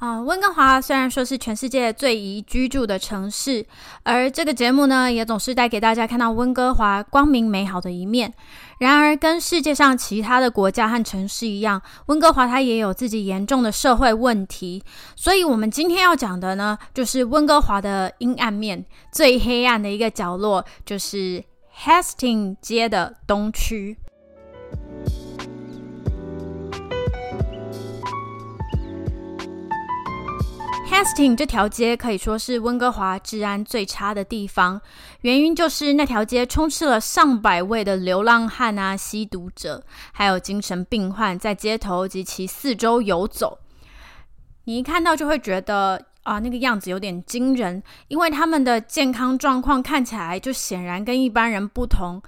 啊，温哥华虽然说是全世界最宜居住的城市，而这个节目呢，也总是带给大家看到温哥华光明美好的一面。然而，跟世界上其他的国家和城市一样，温哥华它也有自己严重的社会问题。所以，我们今天要讲的呢，就是温哥华的阴暗面，最黑暗的一个角落，就是 Hastings 街的东区。Hastings 这条街可以说是温哥华治安最差的地方，原因就是那条街充斥了上百位的流浪汉啊、吸毒者，还有精神病患在街头及其四周游走。你一看到就会觉得啊，那个样子有点惊人，因为他们的健康状况看起来就显然跟一般人不同。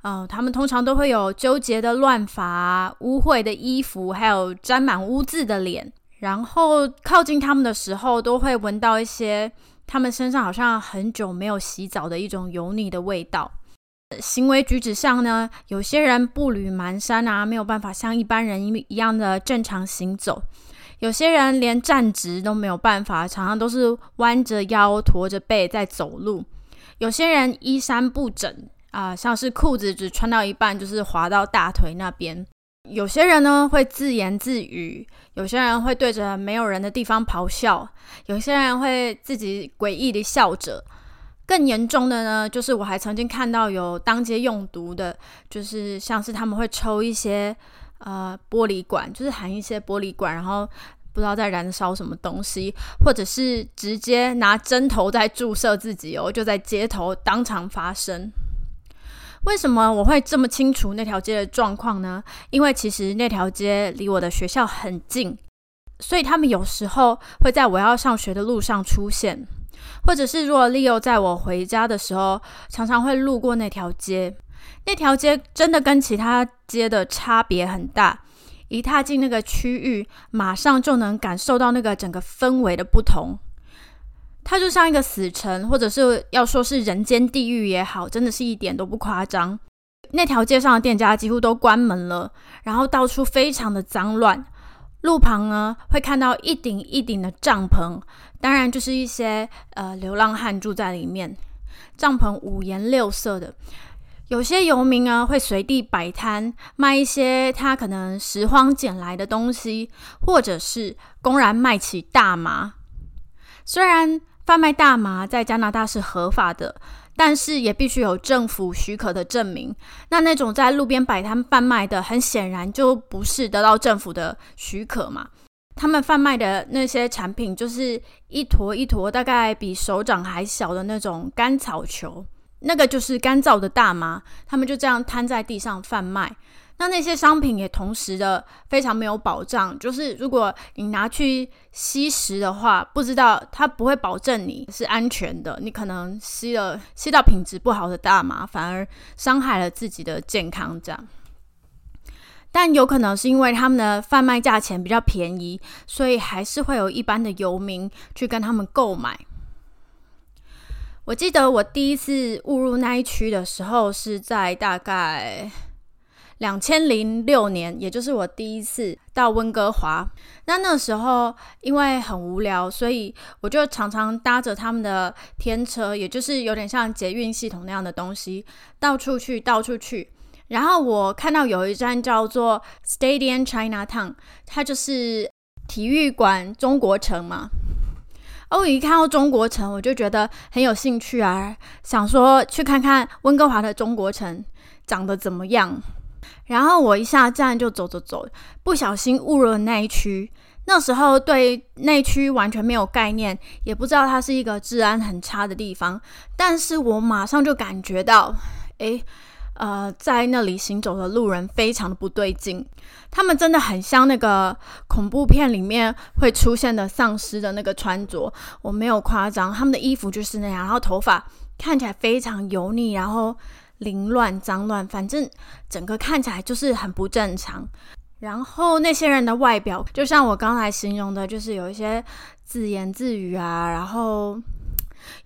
嗯，他们通常都会有纠结的乱发、污秽的衣服，还有沾满污渍的脸。然后靠近他们的时候，都会闻到一些他们身上好像很久没有洗澡的一种油腻的味道。行为举止上呢，有些人步履蹒跚啊，没有办法像一般人一一样的正常行走；有些人连站直都没有办法，常常都是弯着腰、驼着背在走路；有些人衣衫不整啊，像是裤子只穿到一半，就是滑到大腿那边。有些人呢会自言自语，有些人会对着没有人的地方咆哮，有些人会自己诡异的笑着。更严重的呢，就是我还曾经看到有当街用毒的，就是像是他们会抽一些呃玻璃管，就是含一些玻璃管，然后不知道在燃烧什么东西，或者是直接拿针头在注射自己哦，就在街头当场发生。为什么我会这么清楚那条街的状况呢？因为其实那条街离我的学校很近，所以他们有时候会在我要上学的路上出现，或者是如果 Leo 在我回家的时候，常常会路过那条街。那条街真的跟其他街的差别很大，一踏进那个区域，马上就能感受到那个整个氛围的不同。它就像一个死城，或者是要说是人间地狱也好，真的是一点都不夸张。那条街上的店家几乎都关门了，然后到处非常的脏乱。路旁呢会看到一顶一顶的帐篷，当然就是一些呃流浪汉住在里面。帐篷五颜六色的，有些游民啊会随地摆摊卖一些他可能拾荒捡来的东西，或者是公然卖起大麻。虽然贩卖大麻在加拿大是合法的，但是也必须有政府许可的证明。那那种在路边摆摊贩卖的，很显然就不是得到政府的许可嘛。他们贩卖的那些产品，就是一坨一坨，大概比手掌还小的那种干草球，那个就是干燥的大麻。他们就这样摊在地上贩卖。那那些商品也同时的非常没有保障，就是如果你拿去吸食的话，不知道它不会保证你是安全的，你可能吸了吸到品质不好的大麻，反而伤害了自己的健康。这样，但有可能是因为他们的贩卖价钱比较便宜，所以还是会有一般的游民去跟他们购买。我记得我第一次误入那一区的时候，是在大概。两千零六年，也就是我第一次到温哥华。那那时候因为很无聊，所以我就常常搭着他们的天车，也就是有点像捷运系统那样的东西，到处去，到处去。然后我看到有一站叫做 Stadium Chinatown，它就是体育馆中国城嘛。哦，一看到中国城，我就觉得很有兴趣啊，想说去看看温哥华的中国城长得怎么样。然后我一下站就走走走，不小心误入了那一区。那时候对内区完全没有概念，也不知道它是一个治安很差的地方。但是我马上就感觉到，诶，呃，在那里行走的路人非常的不对劲，他们真的很像那个恐怖片里面会出现的丧尸的那个穿着，我没有夸张，他们的衣服就是那样，然后头发看起来非常油腻，然后凌乱脏乱，反正整个看起来就是很不正常。然后那些人的外表，就像我刚才形容的，就是有一些自言自语啊，然后。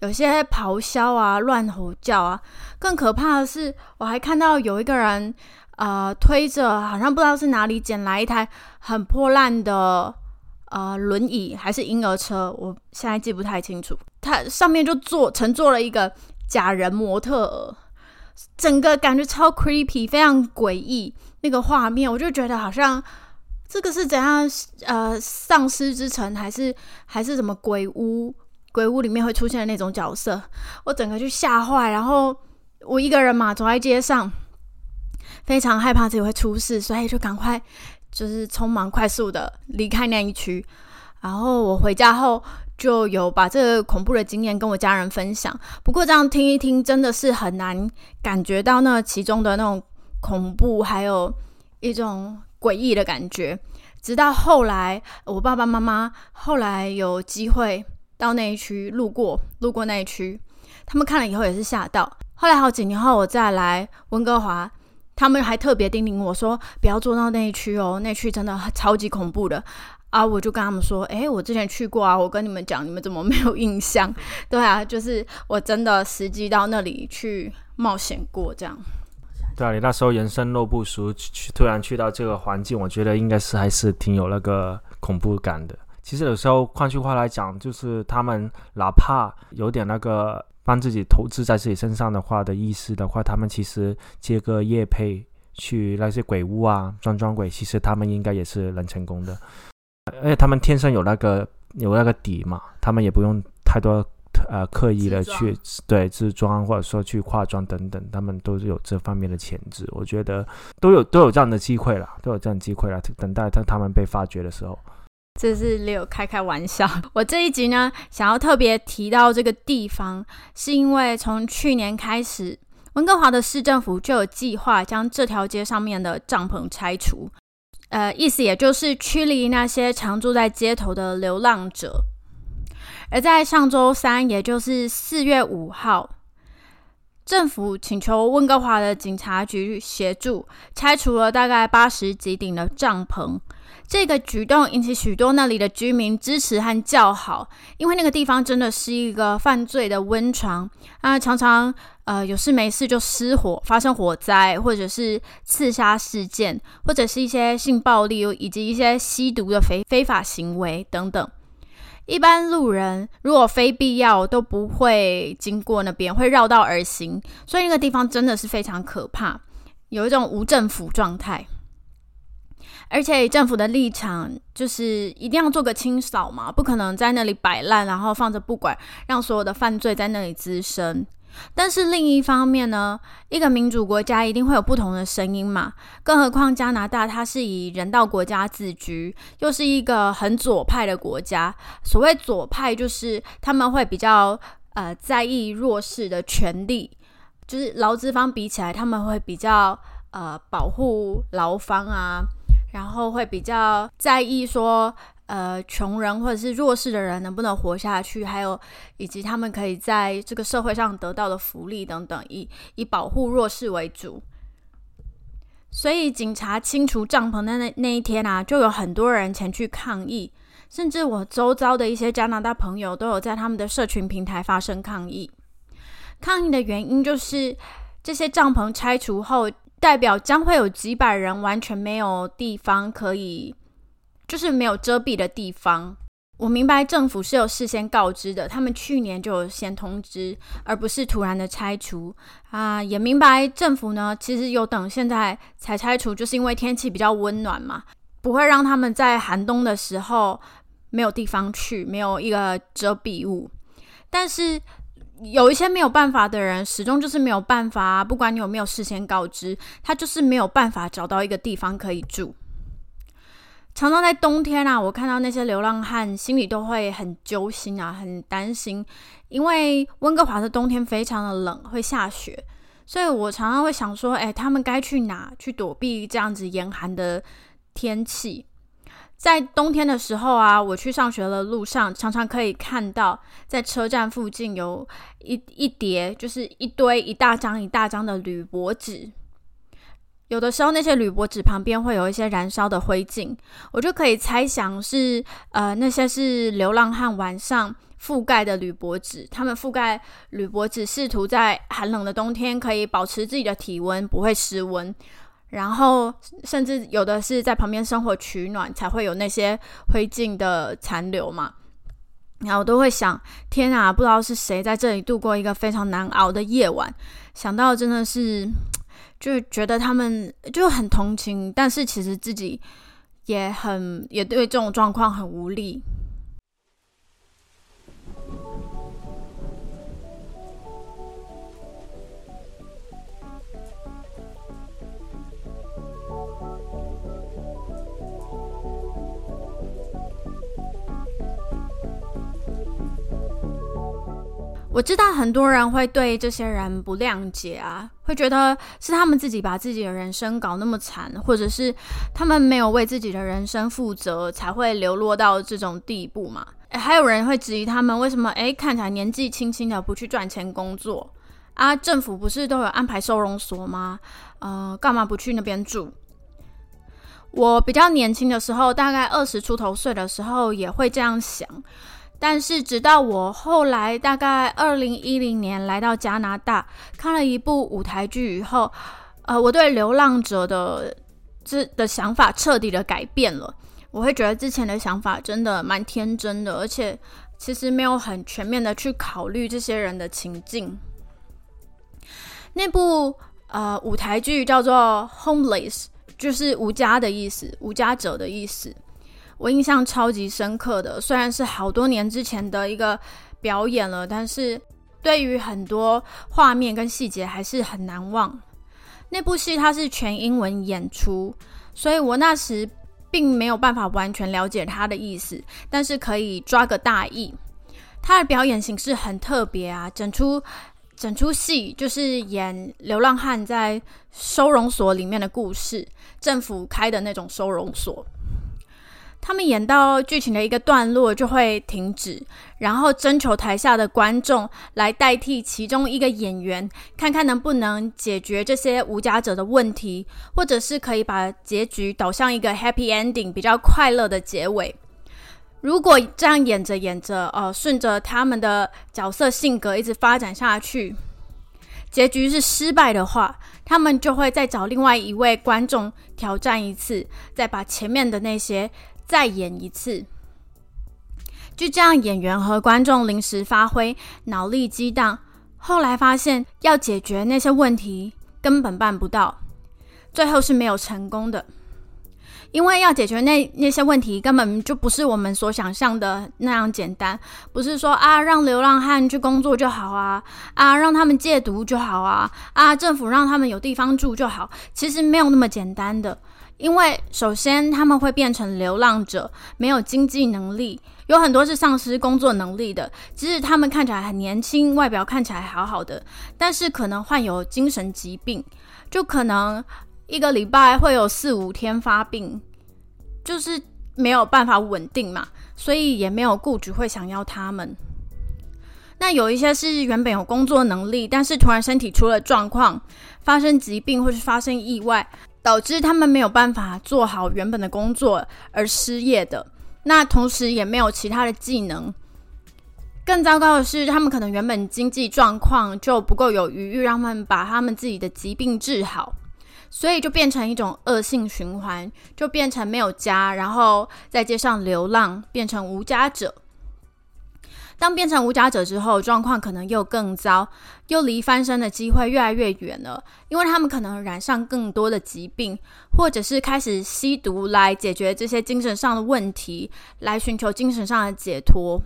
有些咆哮啊，乱吼叫啊，更可怕的是，我还看到有一个人，呃，推着好像不知道是哪里捡来一台很破烂的呃轮椅还是婴儿车，我现在记不太清楚。它上面就坐乘坐了一个假人模特儿，整个感觉超 creepy，非常诡异。那个画面，我就觉得好像这个是怎样，呃，丧尸之城还是还是什么鬼屋？鬼屋里面会出现的那种角色，我整个就吓坏。然后我一个人嘛，走在街上，非常害怕自己会出事，所以就赶快就是匆忙快速的离开那一区。然后我回家后就有把这恐怖的经验跟我家人分享。不过这样听一听，真的是很难感觉到那其中的那种恐怖，还有一种诡异的感觉。直到后来，我爸爸妈妈后来有机会。到那一区路过，路过那一区，他们看了以后也是吓到。后来好几年后，我再来温哥华，他们还特别叮咛我说，不要坐到那一区哦，那区真的超级恐怖的啊！我就跟他们说，诶，我之前去过啊，我跟你们讲，你们怎么没有印象？对啊，就是我真的实际到那里去冒险过，这样。对啊，你那时候人生路不熟，去突然去到这个环境，我觉得应该是还是挺有那个恐怖感的。其实有时候，换句话来讲，就是他们哪怕有点那个帮自己投资在自己身上的话的意思的话，他们其实接个业配去那些鬼屋啊装装鬼，其实他们应该也是能成功的。而且他们天生有那个有那个底嘛，他们也不用太多呃刻意的去对自装或者说去化妆等等，他们都是有这方面的潜质。我觉得都有都有这样的机会了，都有这样机会了，等待他他们被发掘的时候。这是六开开玩笑。我这一集呢，想要特别提到这个地方，是因为从去年开始，温哥华的市政府就有计划将这条街上面的帐篷拆除。呃，意思也就是驱离那些常住在街头的流浪者。而在上周三，也就是四月五号，政府请求温哥华的警察局协助拆除了大概八十几顶的帐篷。这个举动引起许多那里的居民支持和叫好，因为那个地方真的是一个犯罪的温床啊，常常呃有事没事就失火，发生火灾，或者是刺杀事件，或者是一些性暴力以及一些吸毒的非非法行为等等。一般路人如果非必要都不会经过那边，会绕道而行，所以那个地方真的是非常可怕，有一种无政府状态。而且政府的立场就是一定要做个清扫嘛，不可能在那里摆烂，然后放着不管，让所有的犯罪在那里滋生。但是另一方面呢，一个民主国家一定会有不同的声音嘛，更何况加拿大它是以人道国家自居，又是一个很左派的国家。所谓左派，就是他们会比较呃在意弱势的权利，就是劳资方比起来，他们会比较呃保护劳方啊。然后会比较在意说，呃，穷人或者是弱势的人能不能活下去，还有以及他们可以在这个社会上得到的福利等等，以以保护弱势为主。所以警察清除帐篷的那那一天啊，就有很多人前去抗议，甚至我周遭的一些加拿大朋友都有在他们的社群平台发生抗议。抗议的原因就是这些帐篷拆除后。代表将会有几百人完全没有地方可以，就是没有遮蔽的地方。我明白政府是有事先告知的，他们去年就有先通知，而不是突然的拆除啊。也明白政府呢，其实有等现在才拆除，就是因为天气比较温暖嘛，不会让他们在寒冬的时候没有地方去，没有一个遮蔽物。但是。有一些没有办法的人，始终就是没有办法。不管你有没有事先告知，他就是没有办法找到一个地方可以住。常常在冬天啊，我看到那些流浪汉，心里都会很揪心啊，很担心，因为温哥华的冬天非常的冷，会下雪，所以我常常会想说，哎，他们该去哪去躲避这样子严寒的天气？在冬天的时候啊，我去上学的路上，常常可以看到在车站附近有一一叠，就是一堆一大张一大张的铝箔纸。有的时候，那些铝箔纸旁边会有一些燃烧的灰烬，我就可以猜想是呃那些是流浪汉晚上覆盖的铝箔纸。他们覆盖铝箔纸，试图在寒冷的冬天可以保持自己的体温不会失温。然后，甚至有的是在旁边生火取暖，才会有那些灰烬的残留嘛。然后我都会想，天啊，不知道是谁在这里度过一个非常难熬的夜晚。想到真的是，就觉得他们就很同情，但是其实自己也很也对这种状况很无力。我知道很多人会对这些人不谅解啊，会觉得是他们自己把自己的人生搞那么惨，或者是他们没有为自己的人生负责，才会流落到这种地步嘛？还有人会质疑他们为什么诶看起来年纪轻轻的不去赚钱工作啊？政府不是都有安排收容所吗？呃，干嘛不去那边住？我比较年轻的时候，大概二十出头岁的时候，也会这样想。但是，直到我后来大概二零一零年来到加拿大，看了一部舞台剧以后，呃，我对流浪者的这的想法彻底的改变了。我会觉得之前的想法真的蛮天真的，而且其实没有很全面的去考虑这些人的情境。那部呃舞台剧叫做《Homeless》，就是无家的意思，无家者的意思。我印象超级深刻的，虽然是好多年之前的一个表演了，但是对于很多画面跟细节还是很难忘。那部戏它是全英文演出，所以我那时并没有办法完全了解他的意思，但是可以抓个大意。他的表演形式很特别啊，整出整出戏就是演流浪汉在收容所里面的故事，政府开的那种收容所。他们演到剧情的一个段落就会停止，然后征求台下的观众来代替其中一个演员，看看能不能解决这些无家者的问题，或者是可以把结局导向一个 happy ending，比较快乐的结尾。如果这样演着演着，呃，顺着他们的角色性格一直发展下去，结局是失败的话，他们就会再找另外一位观众挑战一次，再把前面的那些。再演一次，就这样，演员和观众临时发挥，脑力激荡。后来发现，要解决那些问题根本办不到，最后是没有成功的。因为要解决那那些问题，根本就不是我们所想象的那样简单。不是说啊，让流浪汉去工作就好啊，啊，让他们戒毒就好啊，啊，政府让他们有地方住就好。其实没有那么简单的。因为首先他们会变成流浪者，没有经济能力，有很多是丧失工作能力的。即使他们看起来很年轻，外表看起来好好的，但是可能患有精神疾病，就可能一个礼拜会有四五天发病，就是没有办法稳定嘛，所以也没有雇主会想要他们。那有一些是原本有工作能力，但是突然身体出了状况，发生疾病或是发生意外。导致他们没有办法做好原本的工作而失业的，那同时也没有其他的技能。更糟糕的是，他们可能原本经济状况就不够有余裕，让他们把他们自己的疾病治好，所以就变成一种恶性循环，就变成没有家，然后在街上流浪，变成无家者。当变成无家者之后，状况可能又更糟，又离翻身的机会越来越远了。因为他们可能染上更多的疾病，或者是开始吸毒来解决这些精神上的问题，来寻求精神上的解脱。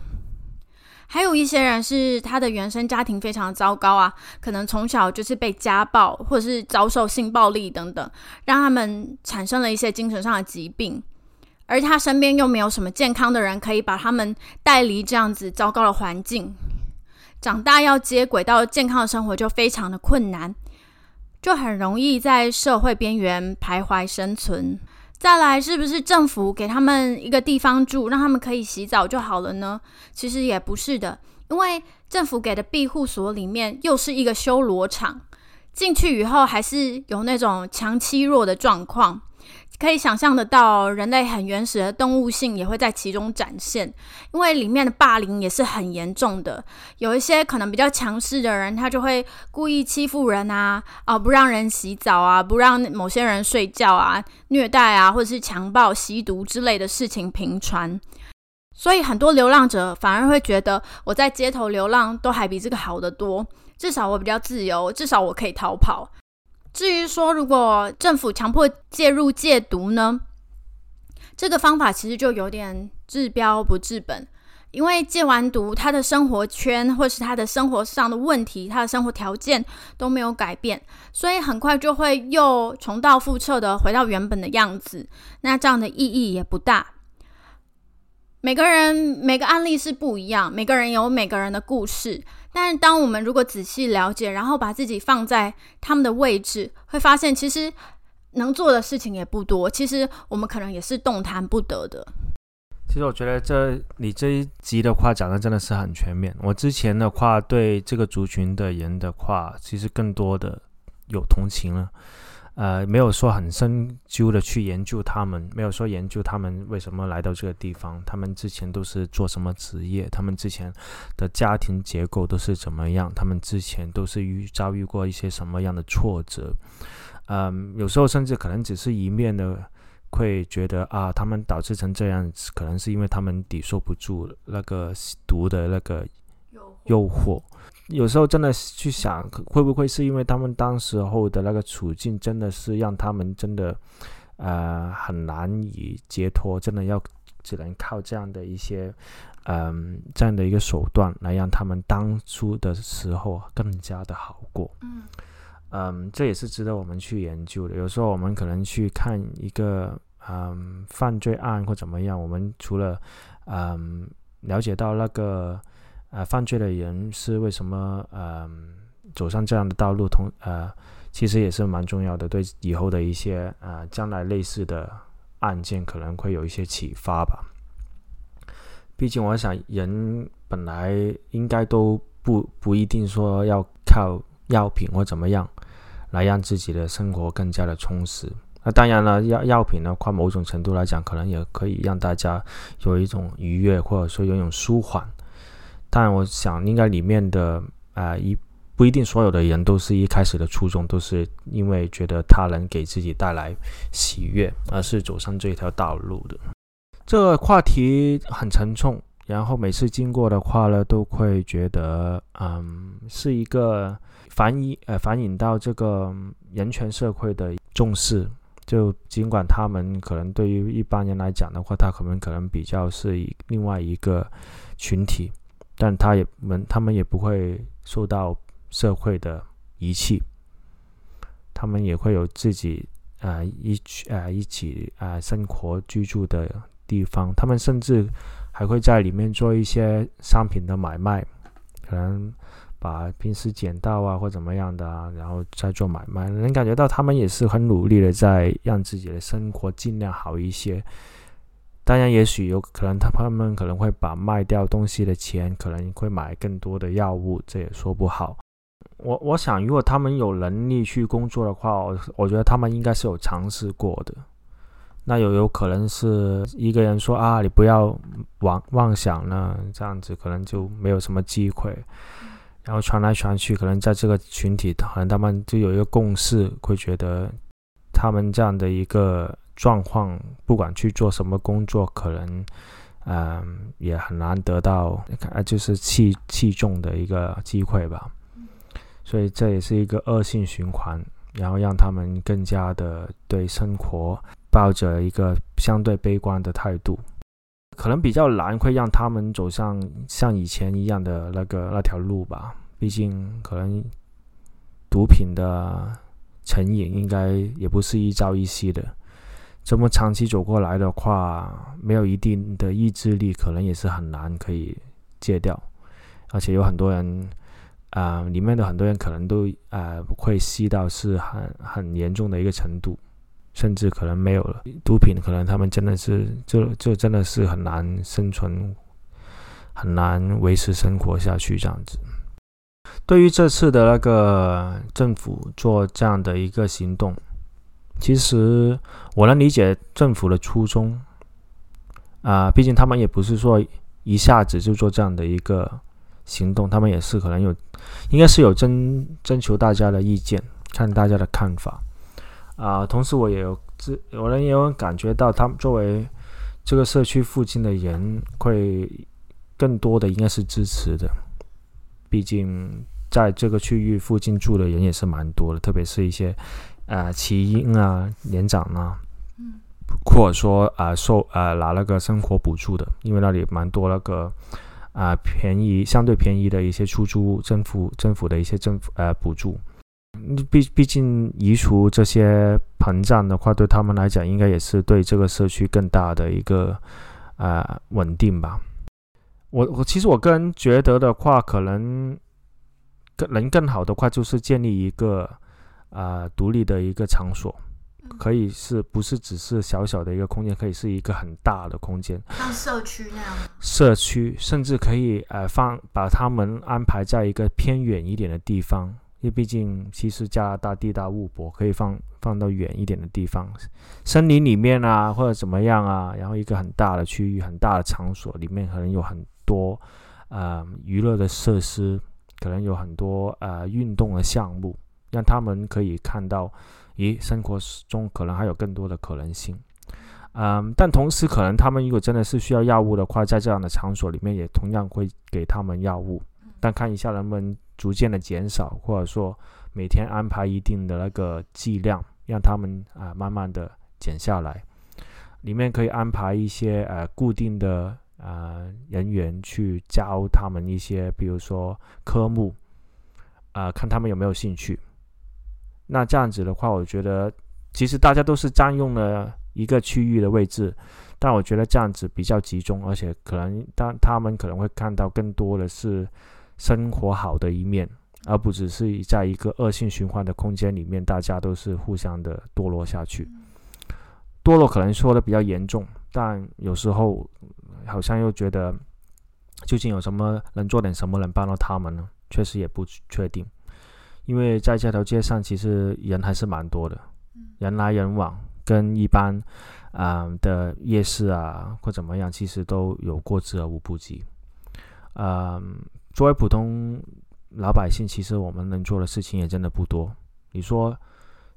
还有一些人是他的原生家庭非常糟糕啊，可能从小就是被家暴，或者是遭受性暴力等等，让他们产生了一些精神上的疾病。而他身边又没有什么健康的人可以把他们带离这样子糟糕的环境，长大要接轨到健康的生活就非常的困难。就很容易在社会边缘徘徊生存。再来，是不是政府给他们一个地方住，让他们可以洗澡就好了呢？其实也不是的，因为政府给的庇护所里面又是一个修罗场，进去以后还是有那种强欺弱的状况。可以想象得到，人类很原始的动物性也会在其中展现，因为里面的霸凌也是很严重的。有一些可能比较强势的人，他就会故意欺负人啊，啊，不让人洗澡啊，不让某些人睡觉啊，虐待啊，或者是强暴、吸毒之类的事情频传。所以很多流浪者反而会觉得，我在街头流浪都还比这个好得多，至少我比较自由，至少我可以逃跑。至于说，如果政府强迫介入戒毒呢？这个方法其实就有点治标不治本，因为戒完毒，他的生活圈或是他的生活上的问题，他的生活条件都没有改变，所以很快就会又重蹈覆辙的回到原本的样子。那这样的意义也不大。每个人每个案例是不一样，每个人有每个人的故事。但是，当我们如果仔细了解，然后把自己放在他们的位置，会发现其实能做的事情也不多。其实我们可能也是动弹不得的。其实我觉得这你这一集的话讲的真的是很全面。我之前的话对这个族群的人的话，其实更多的有同情了。呃，没有说很深究的去研究他们，没有说研究他们为什么来到这个地方，他们之前都是做什么职业，他们之前的家庭结构都是怎么样，他们之前都是遇遭遇过一些什么样的挫折。嗯，有时候甚至可能只是一面的会觉得啊，他们导致成这样，可能是因为他们抵受不住那个毒的那个诱惑。有时候真的去想，会不会是因为他们当时候的那个处境，真的是让他们真的，呃，很难以解脱，真的要只能靠这样的一些，嗯，这样的一个手段来让他们当初的时候更加的好过。嗯，嗯，这也是值得我们去研究的。有时候我们可能去看一个，嗯，犯罪案或怎么样，我们除了，嗯，了解到那个。呃，犯罪的人是为什么呃走上这样的道路？同呃，其实也是蛮重要的，对以后的一些呃将来类似的案件可能会有一些启发吧。毕竟我想，人本来应该都不不一定说要靠药品或怎么样来让自己的生活更加的充实。那当然了，药药品的话，某种程度来讲，可能也可以让大家有一种愉悦，或者说有一种舒缓。但我想，应该里面的啊，一不一定所有的人都是一开始的初衷都是因为觉得它能给自己带来喜悦，而是走上这条道路的。这个话题很沉重，然后每次经过的话呢，都会觉得，嗯，是一个反映呃反映到这个人权社会的重视。就尽管他们可能对于一般人来讲的话，他可能可能比较是另外一个群体。但他也们，他们也不会受到社会的遗弃，他们也会有自己啊一啊一起啊生活居住的地方，他们甚至还会在里面做一些商品的买卖，可能把平时捡到啊或怎么样的啊，然后再做买卖，能感觉到他们也是很努力的在让自己的生活尽量好一些。当然，也许有可能，他他们可能会把卖掉东西的钱，可能会买更多的药物，这也说不好。我我想，如果他们有能力去工作的话，我我觉得他们应该是有尝试过的。那有有可能是一个人说啊，你不要妄妄想了，这样子可能就没有什么机会。然后传来传去，可能在这个群体，可能他们就有一个共识，会觉得他们这样的一个。状况不管去做什么工作，可能嗯也很难得到，就是器器重的一个机会吧。所以这也是一个恶性循环，然后让他们更加的对生活抱着一个相对悲观的态度，可能比较难会让他们走上像以前一样的那个那条路吧。毕竟可能毒品的成瘾应该也不是一朝一夕的。这么长期走过来的话，没有一定的意志力，可能也是很难可以戒掉。而且有很多人，啊，里面的很多人可能都呃会吸到是很很严重的一个程度，甚至可能没有了毒品，可能他们真的是就就真的是很难生存，很难维持生活下去这样子。对于这次的那个政府做这样的一个行动，其实我能理解政府的初衷啊，毕竟他们也不是说一下子就做这样的一个行动，他们也是可能有，应该是有征征求大家的意见，看大家的看法啊。同时，我也有自有人也有感觉到，他们作为这个社区附近的人，会更多的应该是支持的，毕竟。在这个区域附近住的人也是蛮多的，特别是一些，呃，奇婴啊、年长啊，嗯，或者说啊，受呃拿那个生活补助的，因为那里蛮多那个啊便宜、相对便宜的一些出租政府政府的一些政府呃补助。毕毕竟移除这些膨胀的话，对他们来讲，应该也是对这个社区更大的一个啊稳定吧。我我其实我个人觉得的话，可能更。能更好的话，就是建立一个啊独立的一个场所，可以是不是只是小小的一个空间，可以是一个很大的空间，像社区那样。社区甚至可以呃放把他们安排在一个偏远一点的地方，因为毕竟其实加拿大地大物博，可以放放到远一点的地方，森林里面啊或者怎么样啊，然后一个很大的区域，很大的场所里面可能有很多呃娱乐的设施。可能有很多呃运动的项目，让他们可以看到，咦，生活中可能还有更多的可能性。嗯，但同时可能他们如果真的是需要药物的话，在这样的场所里面也同样会给他们药物，但看一下能不能逐渐的减少，或者说每天安排一定的那个剂量，让他们啊慢慢的减下来。里面可以安排一些呃固定的。呃，人员去教他们一些，比如说科目，啊，看他们有没有兴趣。那这样子的话，我觉得其实大家都是占用了一个区域的位置，但我觉得这样子比较集中，而且可能当他们可能会看到更多的是生活好的一面，而不只是在一个恶性循环的空间里面，大家都是互相的堕落下去。堕落可能说的比较严重，但有时候。好像又觉得，究竟有什么能做点什么能帮到他们呢？确实也不确定，因为在这条街上其实人还是蛮多的，人来人往，跟一般啊的夜市啊或怎么样，其实都有过之而无不及。嗯，作为普通老百姓，其实我们能做的事情也真的不多。你说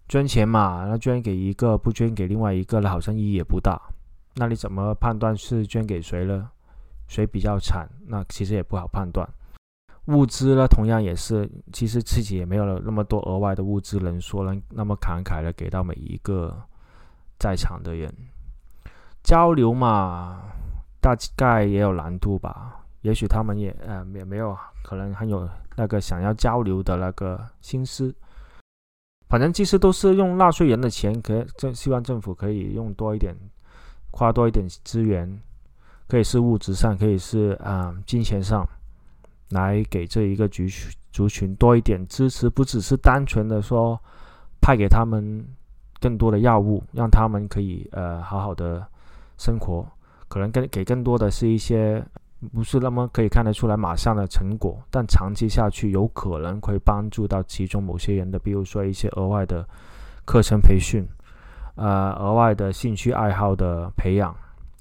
捐钱嘛，那捐给一个，不捐给另外一个，那好像意义也不大。那你怎么判断是捐给谁了？谁比较惨？那其实也不好判断。物资呢，同样也是，其实自己也没有了那么多额外的物资，能说能那么慷慨的给到每一个在场的人。交流嘛，大概也有难度吧。也许他们也呃也没有可能很有那个想要交流的那个心思。反正其实都是用纳税人的钱，可政希望政府可以用多一点。花多一点资源，可以是物质上，可以是啊金钱上，来给这一个族族群多一点支持，不只是单纯的说派给他们更多的药物，让他们可以呃好好的生活，可能更给更多的是一些不是那么可以看得出来马上的成果，但长期下去有可能会帮助到其中某些人的，比如说一些额外的课程培训。呃，额外的兴趣爱好的培养，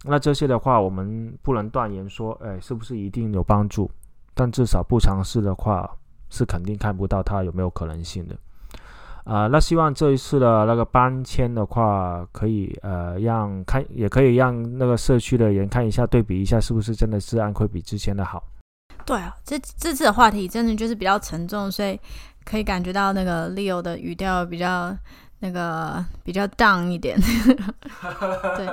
那这些的话，我们不能断言说，哎，是不是一定有帮助？但至少不尝试的话，是肯定看不到它有没有可能性的。啊，那希望这一次的那个搬迁的话，可以呃让看，也可以让那个社区的人看一下，对比一下，是不是真的治安会比之前的好？对啊，这这次的话题真的就是比较沉重，所以可以感觉到那个 Leo 的语调比较。那个比较 down 一点，对，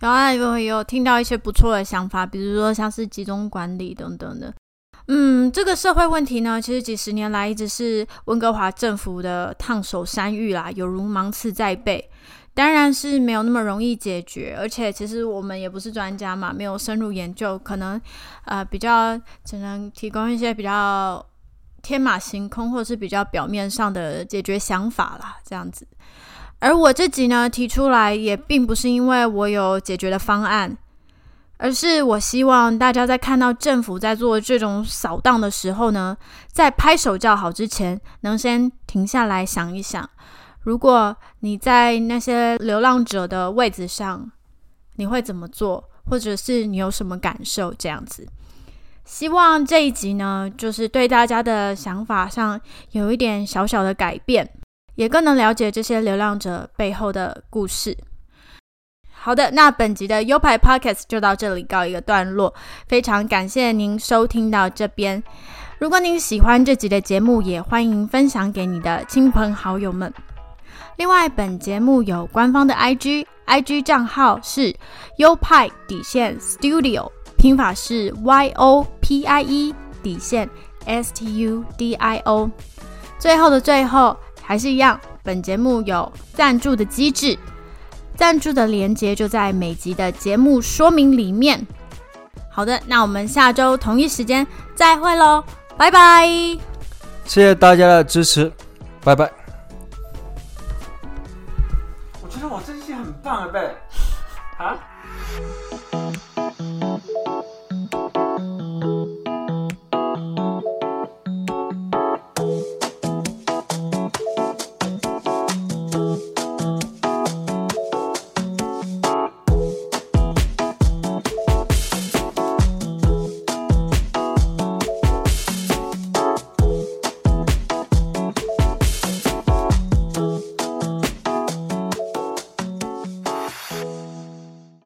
然后有有听到一些不错的想法，比如说像是集中管理等等的。嗯，这个社会问题呢，其实几十年来一直是温哥华政府的烫手山芋啦，有如芒刺在背，当然是没有那么容易解决。而且其实我们也不是专家嘛，没有深入研究，可能呃比较只能提供一些比较。天马行空或者是比较表面上的解决想法啦，这样子。而我这集呢提出来，也并不是因为我有解决的方案，而是我希望大家在看到政府在做这种扫荡的时候呢，在拍手叫好之前，能先停下来想一想，如果你在那些流浪者的位置上，你会怎么做，或者是你有什么感受？这样子，希望这一集呢，就是对大家的想法上有一点小小的改变。也更能了解这些流浪者背后的故事。好的，那本集的 U 派 Podcast 就到这里告一个段落。非常感谢您收听到这边。如果您喜欢这集的节目，也欢迎分享给你的亲朋好友们。另外，本节目有官方的 IG，IG 账号是 U 派底线 Studio，拼法是 Y O P I E 底线 S T U D I O。最后的最后。还是一样，本节目有赞助的机制，赞助的链接就在每集的节目说明里面。好的，那我们下周同一时间再会喽，拜拜！谢谢大家的支持，拜拜。我觉得我这期很棒啊，贝啊。